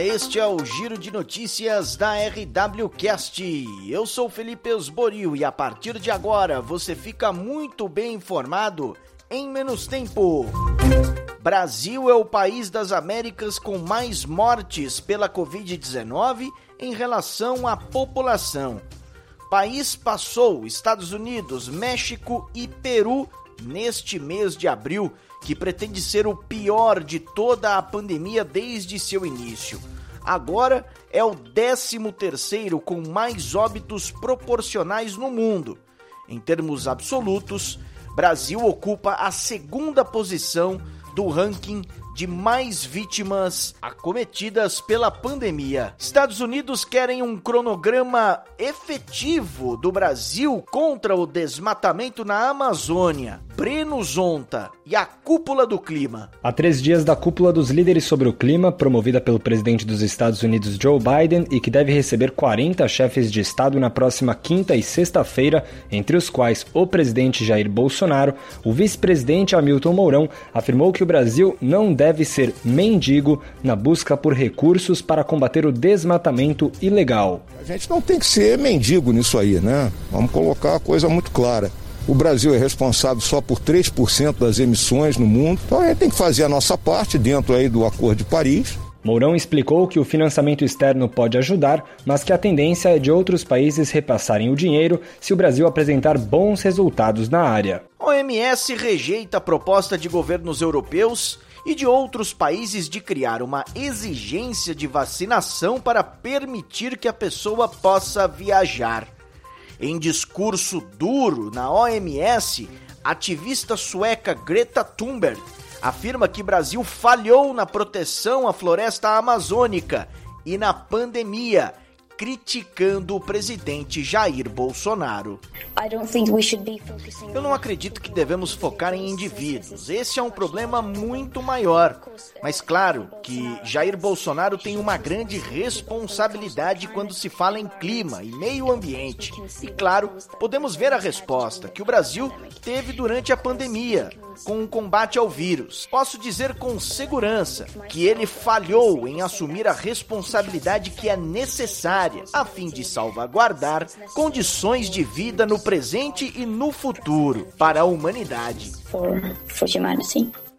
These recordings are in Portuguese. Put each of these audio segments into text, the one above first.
Este é o Giro de Notícias da RWCast. Eu sou Felipe Esboril e a partir de agora você fica muito bem informado em menos tempo. Brasil é o país das Américas com mais mortes pela Covid-19 em relação à população. País passou Estados Unidos, México e Peru neste mês de abril, que pretende ser o pior de toda a pandemia desde seu início. Agora é o 13 terceiro com mais óbitos proporcionais no mundo. Em termos absolutos, Brasil ocupa a segunda posição do ranking de mais vítimas acometidas pela pandemia. Estados Unidos querem um cronograma efetivo do Brasil contra o desmatamento na Amazônia. Breno Zonta e a Cúpula do Clima. Há três dias da Cúpula dos Líderes sobre o Clima, promovida pelo presidente dos Estados Unidos Joe Biden e que deve receber 40 chefes de Estado na próxima quinta e sexta-feira, entre os quais o presidente Jair Bolsonaro, o vice-presidente Hamilton Mourão afirmou que o Brasil não deve ser mendigo na busca por recursos para combater o desmatamento ilegal. A gente não tem que ser mendigo nisso aí, né? Vamos colocar a coisa muito clara. O Brasil é responsável só por 3% das emissões no mundo, então a gente tem que fazer a nossa parte dentro aí do Acordo de Paris. Mourão explicou que o financiamento externo pode ajudar, mas que a tendência é de outros países repassarem o dinheiro se o Brasil apresentar bons resultados na área. OMS rejeita a proposta de governos europeus e de outros países de criar uma exigência de vacinação para permitir que a pessoa possa viajar. Em discurso duro na OMS, ativista sueca Greta Thunberg afirma que Brasil falhou na proteção à floresta amazônica e na pandemia criticando o presidente Jair Bolsonaro. Eu não acredito que devemos focar em indivíduos. Esse é um problema muito maior. Mas claro que Jair Bolsonaro tem uma grande responsabilidade quando se fala em clima e meio ambiente. E claro, podemos ver a resposta que o Brasil teve durante a pandemia com o combate ao vírus. Posso dizer com segurança que ele falhou em assumir a responsabilidade que é necessária a fim de salvaguardar condições de vida no presente e no futuro para a humanidade.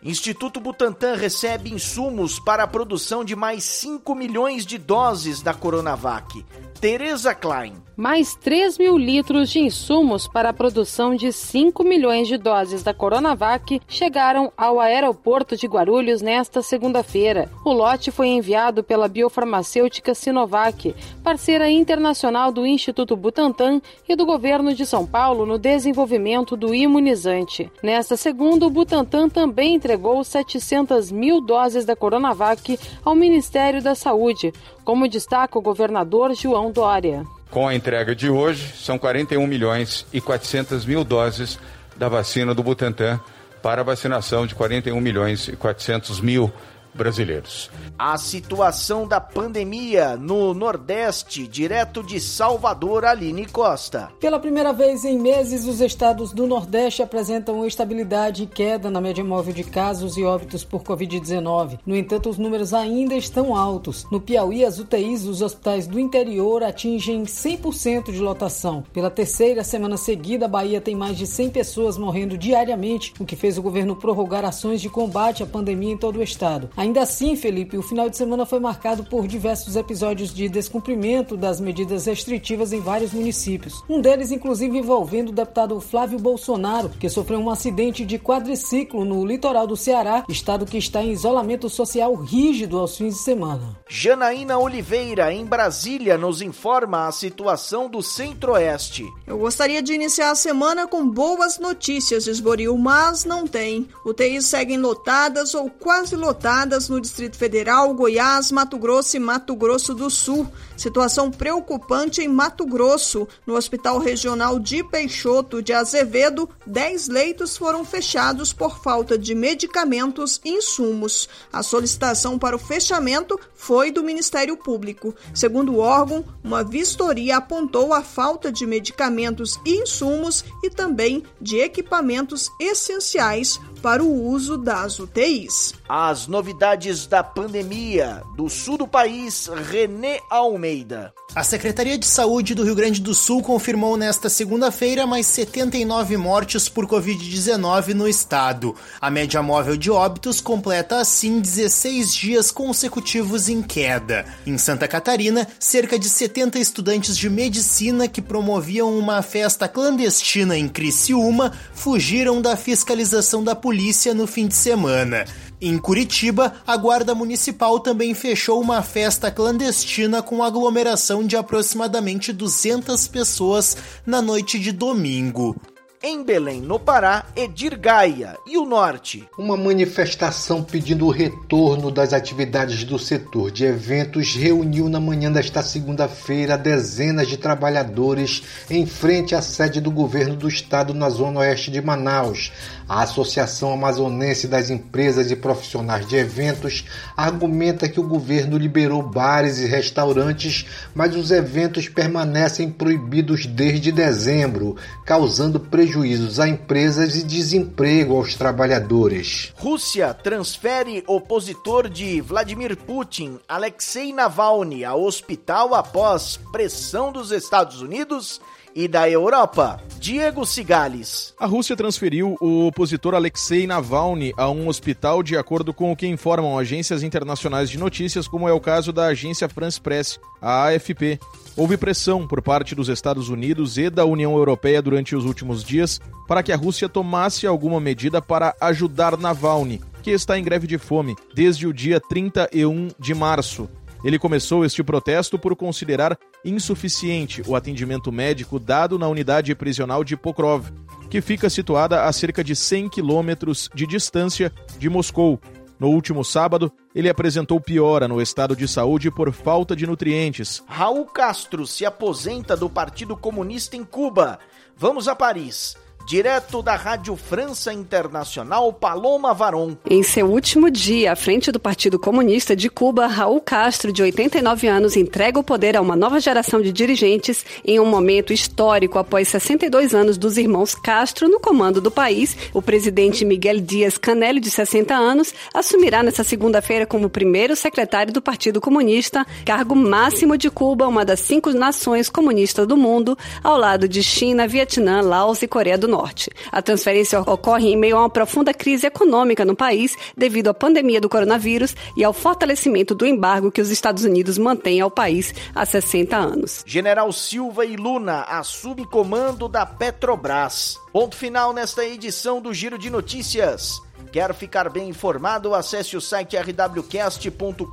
Instituto Butantan recebe insumos para a produção de mais 5 milhões de doses da Coronavac. Tereza Klein. Mais 3 mil litros de insumos para a produção de 5 milhões de doses da Coronavac chegaram ao aeroporto de Guarulhos nesta segunda-feira. O lote foi enviado pela biofarmacêutica Sinovac, parceira internacional do Instituto Butantan e do governo de São Paulo no desenvolvimento do imunizante. Nesta segunda, o Butantan também entregou 700 mil doses da Coronavac ao Ministério da Saúde, como destaca o governador João Dória. Com a entrega de hoje, são 41 milhões e 400 mil doses da vacina do Butantan para vacinação de 41 milhões e 400 mil brasileiros. A situação da pandemia no Nordeste, direto de Salvador, Aline Costa. Pela primeira vez em meses, os estados do Nordeste apresentam estabilidade e queda na média móvel de casos e óbitos por Covid-19. No entanto, os números ainda estão altos. No Piauí, as UTIs dos hospitais do interior atingem 100% de lotação. Pela terceira semana seguida, a Bahia tem mais de 100 pessoas morrendo diariamente, o que fez o governo prorrogar ações de combate à pandemia em todo o estado. Ainda assim, Felipe, o final de semana foi marcado por diversos episódios de descumprimento das medidas restritivas em vários municípios. Um deles, inclusive, envolvendo o deputado Flávio Bolsonaro, que sofreu um acidente de quadriciclo no litoral do Ceará, estado que está em isolamento social rígido aos fins de semana. Janaína Oliveira, em Brasília, nos informa a situação do Centro-Oeste. Eu gostaria de iniciar a semana com boas notícias, Esboril, mas não tem. UTIs seguem lotadas ou quase lotadas no Distrito Federal, Goiás, Mato Grosso e Mato Grosso do Sul. Situação preocupante em Mato Grosso. No Hospital Regional de Peixoto de Azevedo, 10 leitos foram fechados por falta de medicamentos e insumos. A solicitação para o fechamento foi do Ministério Público. Segundo o órgão, uma vistoria apontou a falta de medicamentos e insumos e também de equipamentos essenciais para o uso das UTIs. As novidades da pandemia do sul do país, René Almeida. A Secretaria de Saúde do Rio Grande do Sul confirmou nesta segunda-feira mais 79 mortes por Covid-19 no estado. A média móvel de óbitos completa assim 16 dias consecutivos em queda. Em Santa Catarina, cerca de 70 estudantes de medicina que promoviam uma festa clandestina em Criciúma fugiram da fiscalização da polícia no fim de semana. Em Curitiba, a Guarda Municipal também fechou uma festa clandestina com aglomeração de aproximadamente 200 pessoas na noite de domingo. Em Belém, no Pará, Edir Gaia e o Norte. Uma manifestação pedindo o retorno das atividades do setor de eventos reuniu na manhã desta segunda-feira dezenas de trabalhadores em frente à sede do governo do estado na zona oeste de Manaus. A Associação Amazonense das Empresas e Profissionais de Eventos argumenta que o governo liberou bares e restaurantes, mas os eventos permanecem proibidos desde dezembro, causando prejuízos a empresas e desemprego aos trabalhadores. Rússia transfere opositor de Vladimir Putin, Alexei Navalny, a hospital após pressão dos Estados Unidos e da Europa. Diego Cigales. A Rússia transferiu o opositor Alexei Navalny a um hospital de acordo com o que informam agências internacionais de notícias, como é o caso da agência France Press, a AFP. Houve pressão por parte dos Estados Unidos e da União Europeia durante os últimos dias para que a Rússia tomasse alguma medida para ajudar Navalny, que está em greve de fome desde o dia 31 de março. Ele começou este protesto por considerar insuficiente o atendimento médico dado na unidade prisional de Pokrov, que fica situada a cerca de 100 quilômetros de distância de Moscou. No último sábado, ele apresentou piora no estado de saúde por falta de nutrientes. Raul Castro se aposenta do Partido Comunista em Cuba. Vamos a Paris. Direto da Rádio França Internacional, Paloma Varon. Em seu último dia à frente do Partido Comunista de Cuba, Raul Castro, de 89 anos, entrega o poder a uma nova geração de dirigentes em um momento histórico após 62 anos dos irmãos Castro no comando do país. O presidente Miguel Dias Canelli, de 60 anos, assumirá nesta segunda-feira como primeiro secretário do Partido Comunista, cargo máximo de Cuba, uma das cinco nações comunistas do mundo, ao lado de China, Vietnã, Laos e Coreia do Norte. A transferência ocorre em meio a uma profunda crise econômica no país devido à pandemia do coronavírus e ao fortalecimento do embargo que os Estados Unidos mantêm ao país há 60 anos. General Silva e Luna assume comando da Petrobras. Ponto final nesta edição do Giro de Notícias. Quer ficar bem informado? Acesse o site rwcast.com.br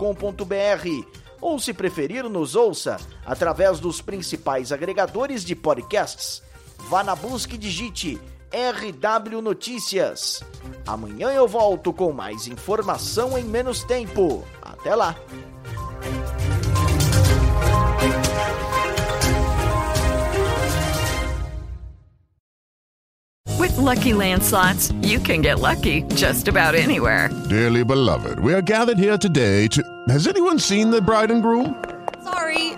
ou, se preferir, nos ouça através dos principais agregadores de podcasts vá na busca e digite RW Notícias. Amanhã eu volto com mais informação em menos tempo. Até lá! With lucky landslots, you can get lucky just about anywhere. Dearly beloved, we are gathered here today to. Has anyone seen the bride and groom? Sorry,